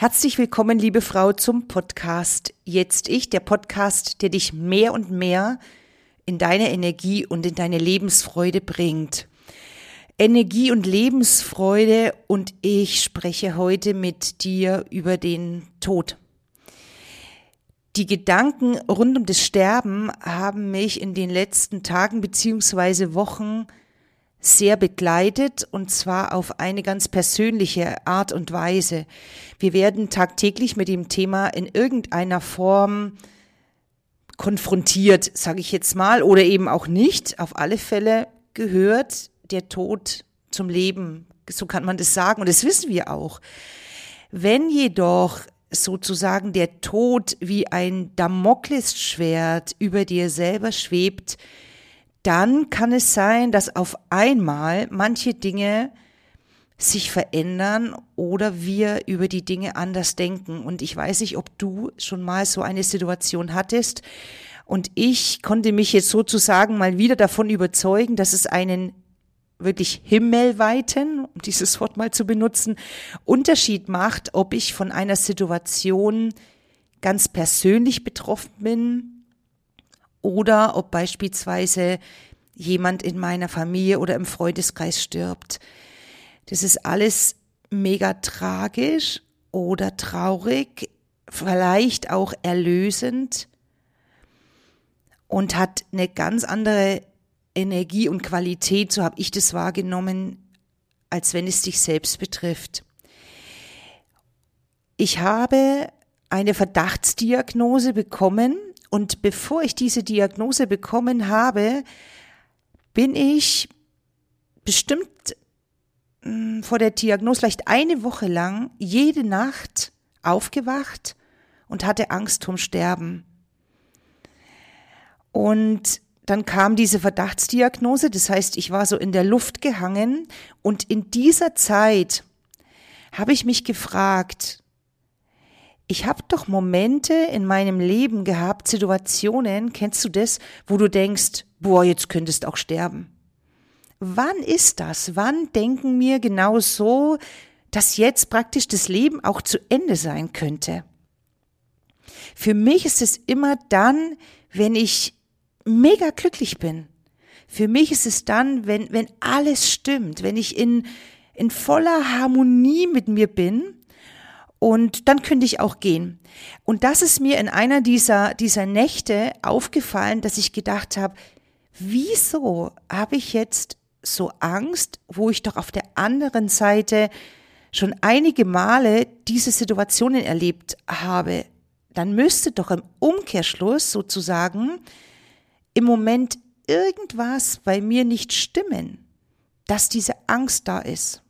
Herzlich willkommen, liebe Frau, zum Podcast Jetzt Ich, der Podcast, der dich mehr und mehr in deine Energie und in deine Lebensfreude bringt. Energie und Lebensfreude und ich spreche heute mit dir über den Tod. Die Gedanken rund um das Sterben haben mich in den letzten Tagen beziehungsweise Wochen sehr begleitet und zwar auf eine ganz persönliche Art und Weise. Wir werden tagtäglich mit dem Thema in irgendeiner Form konfrontiert, sage ich jetzt mal, oder eben auch nicht. Auf alle Fälle gehört der Tod zum Leben, so kann man das sagen und das wissen wir auch. Wenn jedoch sozusagen der Tod wie ein Damoklesschwert über dir selber schwebt, dann kann es sein, dass auf einmal manche Dinge sich verändern oder wir über die Dinge anders denken. Und ich weiß nicht, ob du schon mal so eine Situation hattest. Und ich konnte mich jetzt sozusagen mal wieder davon überzeugen, dass es einen wirklich himmelweiten, um dieses Wort mal zu benutzen, Unterschied macht, ob ich von einer Situation ganz persönlich betroffen bin oder ob beispielsweise jemand in meiner Familie oder im Freundeskreis stirbt. Das ist alles mega tragisch oder traurig, vielleicht auch erlösend und hat eine ganz andere Energie und Qualität, so habe ich das wahrgenommen, als wenn es dich selbst betrifft. Ich habe eine Verdachtsdiagnose bekommen und bevor ich diese Diagnose bekommen habe, bin ich bestimmt hm, vor der Diagnose vielleicht eine Woche lang jede Nacht aufgewacht und hatte Angst vom Sterben. Und dann kam diese Verdachtsdiagnose, das heißt, ich war so in der Luft gehangen und in dieser Zeit habe ich mich gefragt, ich habe doch Momente in meinem Leben gehabt, Situationen, kennst du das, wo du denkst, boah, jetzt könntest auch sterben. Wann ist das? Wann denken wir genau so, dass jetzt praktisch das Leben auch zu Ende sein könnte? Für mich ist es immer dann, wenn ich mega glücklich bin. Für mich ist es dann, wenn, wenn alles stimmt, wenn ich in, in voller Harmonie mit mir bin und dann könnte ich auch gehen. Und das ist mir in einer dieser, dieser Nächte aufgefallen, dass ich gedacht habe, wieso habe ich jetzt so Angst, wo ich doch auf der anderen Seite schon einige Male diese Situationen erlebt habe? Dann müsste doch im Umkehrschluss sozusagen im Moment irgendwas bei mir nicht stimmen, dass diese Angst da ist.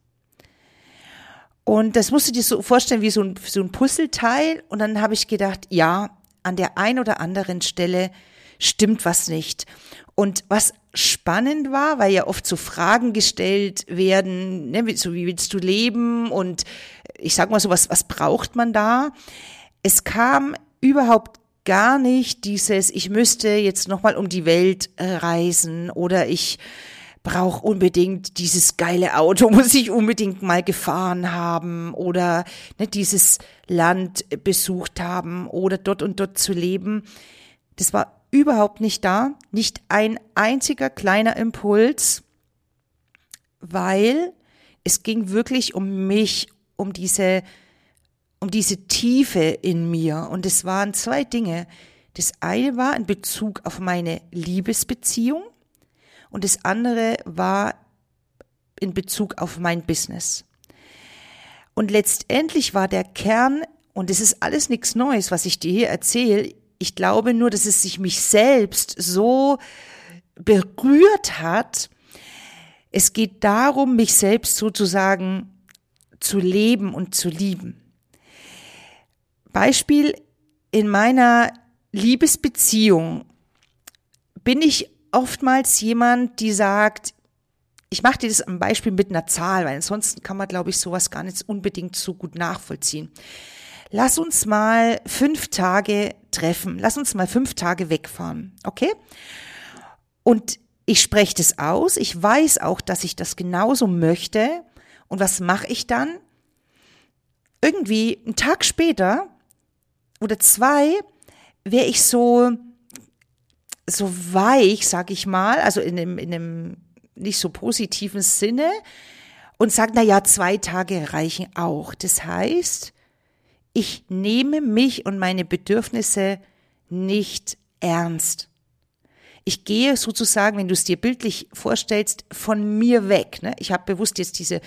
Und das musst du dir so vorstellen wie so ein, so ein Puzzleteil. Und dann habe ich gedacht, ja, an der einen oder anderen Stelle stimmt was nicht. Und was spannend war, weil ja oft so Fragen gestellt werden, ne, so wie willst du leben und ich sag mal so, was, was braucht man da? Es kam überhaupt gar nicht dieses, ich müsste jetzt nochmal um die Welt reisen oder ich brauche unbedingt dieses geile Auto, muss ich unbedingt mal gefahren haben oder ne, dieses Land besucht haben oder dort und dort zu leben. Das war überhaupt nicht da, nicht ein einziger kleiner Impuls, weil es ging wirklich um mich, um diese, um diese Tiefe in mir. Und es waren zwei Dinge. Das eine war in Bezug auf meine Liebesbeziehung und das andere war in Bezug auf mein Business. Und letztendlich war der Kern, und es ist alles nichts Neues, was ich dir hier erzähle, ich glaube nur, dass es sich mich selbst so berührt hat. Es geht darum, mich selbst sozusagen zu leben und zu lieben. Beispiel in meiner Liebesbeziehung bin ich oftmals jemand, die sagt, ich mache dir das am Beispiel mit einer Zahl, weil ansonsten kann man, glaube ich, sowas gar nicht unbedingt so gut nachvollziehen. Lass uns mal fünf Tage treffen. Lass uns mal fünf Tage wegfahren. Okay? Und ich spreche das aus. Ich weiß auch, dass ich das genauso möchte. Und was mache ich dann? irgendwie einen Tag später oder zwei wäre ich so, so weich, sag ich mal, also in einem, in einem nicht so positiven Sinne und sage, na ja, zwei Tage reichen auch. Das heißt, ich nehme mich und meine Bedürfnisse nicht ernst. Ich gehe sozusagen, wenn du es dir bildlich vorstellst, von mir weg. Ne? Ich habe bewusst jetzt diese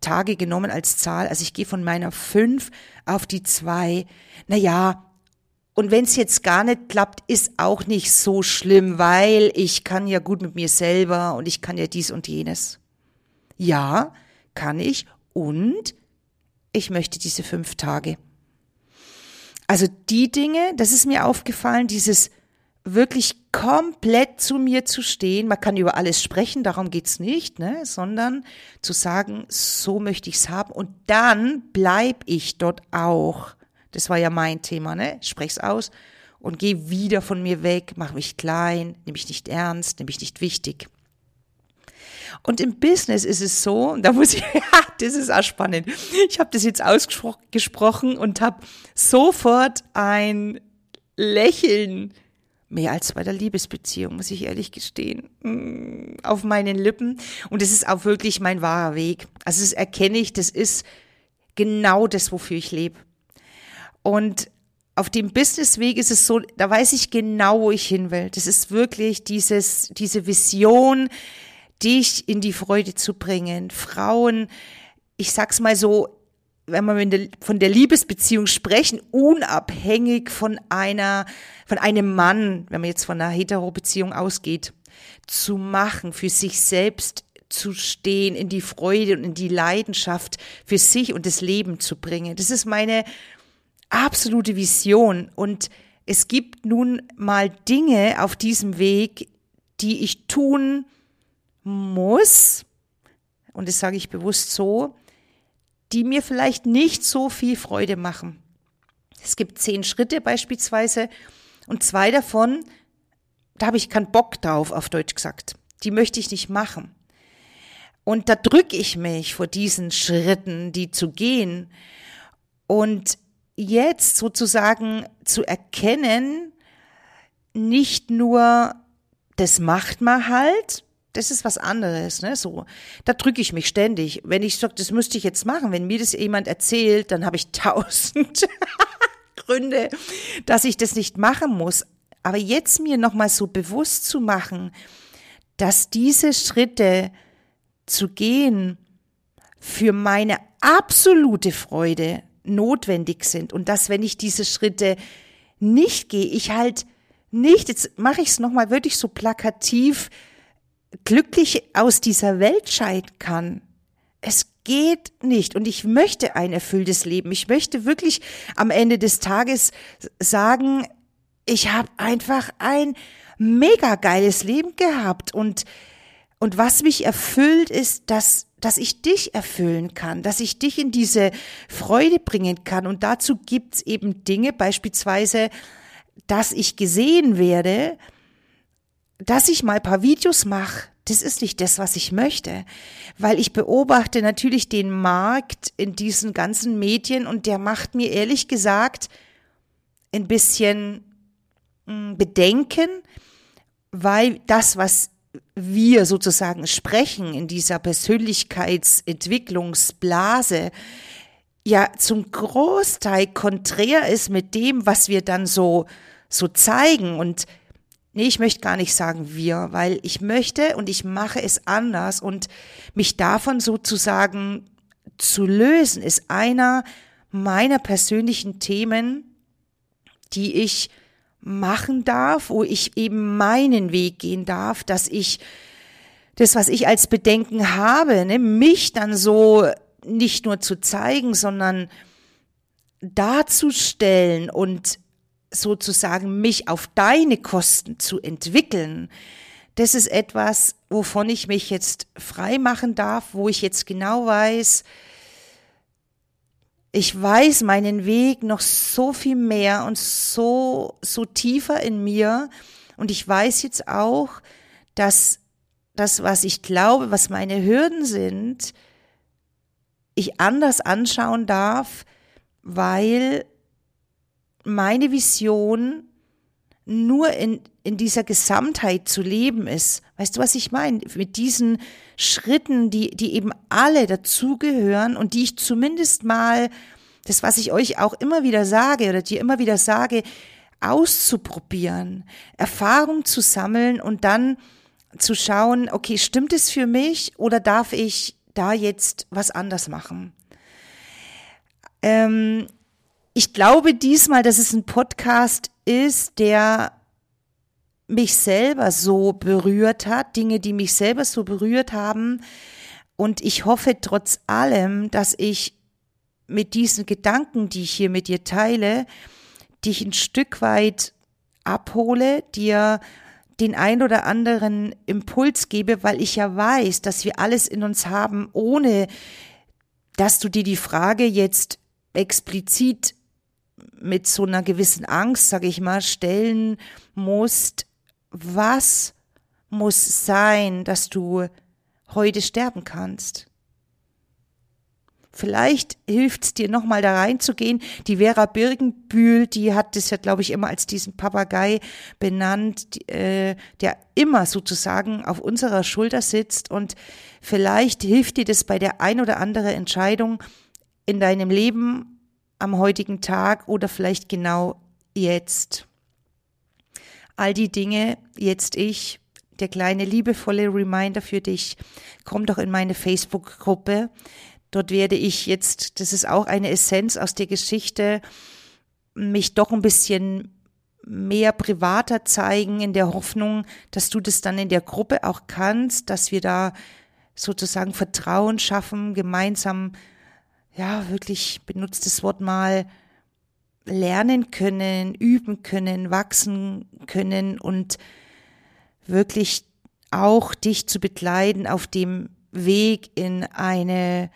Tage genommen als Zahl. Also ich gehe von meiner fünf auf die zwei. Naja, und wenn es jetzt gar nicht klappt, ist auch nicht so schlimm, weil ich kann ja gut mit mir selber und ich kann ja dies und jenes. Ja, kann ich und ich möchte diese fünf Tage. Also die Dinge, das ist mir aufgefallen, dieses wirklich komplett zu mir zu stehen. Man kann über alles sprechen, darum geht's nicht, ne? sondern zu sagen, so möchte ich's haben und dann bleib ich dort auch. Das war ja mein Thema, ne? Sprech's aus und geh wieder von mir weg, mach mich klein, nimm mich nicht ernst, nimm mich nicht wichtig. Und im Business ist es so, da muss ich, ja, das ist auch spannend. Ich habe das jetzt ausgesprochen und habe sofort ein Lächeln, mehr als bei der Liebesbeziehung, muss ich ehrlich gestehen, mm, auf meinen Lippen. Und es ist auch wirklich mein wahrer Weg. Also das erkenne ich, das ist genau das, wofür ich lebe. Und auf dem Businessweg ist es so, da weiß ich genau, wo ich hin will. Das ist wirklich dieses, diese Vision, dich in die Freude zu bringen. Frauen, ich sag's mal so, wenn wir von der Liebesbeziehung sprechen, unabhängig von einer, von einem Mann, wenn man jetzt von einer Hetero-Beziehung ausgeht, zu machen, für sich selbst zu stehen, in die Freude und in die Leidenschaft für sich und das Leben zu bringen. Das ist meine absolute Vision. Und es gibt nun mal Dinge auf diesem Weg, die ich tun muss, und das sage ich bewusst so, die mir vielleicht nicht so viel Freude machen. Es gibt zehn Schritte beispielsweise und zwei davon, da habe ich keinen Bock drauf, auf Deutsch gesagt. Die möchte ich nicht machen. Und da drücke ich mich vor diesen Schritten, die zu gehen. Und jetzt sozusagen zu erkennen, nicht nur, das macht man halt, das ist was anderes, ne? So, da drücke ich mich ständig. Wenn ich sage, das müsste ich jetzt machen, wenn mir das jemand erzählt, dann habe ich tausend Gründe, dass ich das nicht machen muss. Aber jetzt mir nochmal so bewusst zu machen, dass diese Schritte zu gehen für meine absolute Freude notwendig sind und dass wenn ich diese Schritte nicht gehe, ich halt nicht, jetzt mache ich es nochmal wirklich so plakativ, glücklich aus dieser Welt scheiden kann. Es geht nicht. Und ich möchte ein erfülltes Leben. Ich möchte wirklich am Ende des Tages sagen, ich habe einfach ein mega geiles Leben gehabt. Und, und was mich erfüllt, ist, dass, dass ich dich erfüllen kann, dass ich dich in diese Freude bringen kann. Und dazu gibt's eben Dinge, beispielsweise, dass ich gesehen werde, dass ich mal paar Videos mache, das ist nicht das, was ich möchte, weil ich beobachte natürlich den Markt in diesen ganzen Medien und der macht mir ehrlich gesagt ein bisschen hm, Bedenken, weil das, was wir sozusagen sprechen in dieser Persönlichkeitsentwicklungsblase, ja zum Großteil konträr ist mit dem, was wir dann so, so zeigen. Und Nee, ich möchte gar nicht sagen wir, weil ich möchte und ich mache es anders. Und mich davon sozusagen zu lösen ist einer meiner persönlichen Themen, die ich machen darf, wo ich eben meinen Weg gehen darf, dass ich das, was ich als Bedenken habe, ne, mich dann so nicht nur zu zeigen, sondern darzustellen und sozusagen mich auf deine Kosten zu entwickeln, das ist etwas, wovon ich mich jetzt frei machen darf, wo ich jetzt genau weiß, ich weiß meinen Weg noch so viel mehr und so, so tiefer in mir. Und ich weiß jetzt auch, dass das, was ich glaube, was meine Hürden sind, ich anders anschauen darf, weil meine Vision nur in, in dieser Gesamtheit zu leben ist. Weißt du, was ich meine? Mit diesen Schritten, die, die eben alle dazugehören und die ich zumindest mal, das, was ich euch auch immer wieder sage oder dir immer wieder sage, auszuprobieren, Erfahrung zu sammeln und dann zu schauen, okay, stimmt es für mich oder darf ich da jetzt was anders machen? Ähm, ich glaube diesmal, dass es ein Podcast ist, der mich selber so berührt hat, Dinge, die mich selber so berührt haben. Und ich hoffe trotz allem, dass ich mit diesen Gedanken, die ich hier mit dir teile, dich ein Stück weit abhole, dir den ein oder anderen Impuls gebe, weil ich ja weiß, dass wir alles in uns haben, ohne dass du dir die Frage jetzt explizit mit so einer gewissen Angst, sage ich mal, stellen musst, was muss sein, dass du heute sterben kannst? Vielleicht hilft es dir nochmal da reinzugehen. Die Vera Birgenbühl, die hat das ja, glaube ich, immer als diesen Papagei benannt, die, äh, der immer sozusagen auf unserer Schulter sitzt. Und vielleicht hilft dir das bei der ein oder andere Entscheidung in deinem Leben am heutigen Tag oder vielleicht genau jetzt. All die Dinge, jetzt ich, der kleine liebevolle Reminder für dich, komm doch in meine Facebook-Gruppe. Dort werde ich jetzt, das ist auch eine Essenz aus der Geschichte, mich doch ein bisschen mehr privater zeigen, in der Hoffnung, dass du das dann in der Gruppe auch kannst, dass wir da sozusagen Vertrauen schaffen, gemeinsam, ja, wirklich benutzt das Wort mal, lernen können, üben können, wachsen können und wirklich auch dich zu begleiten auf dem Weg in eine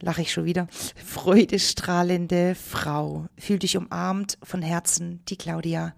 lache ich schon wieder, freudestrahlende Frau. Fühl dich umarmt von Herzen, die Claudia.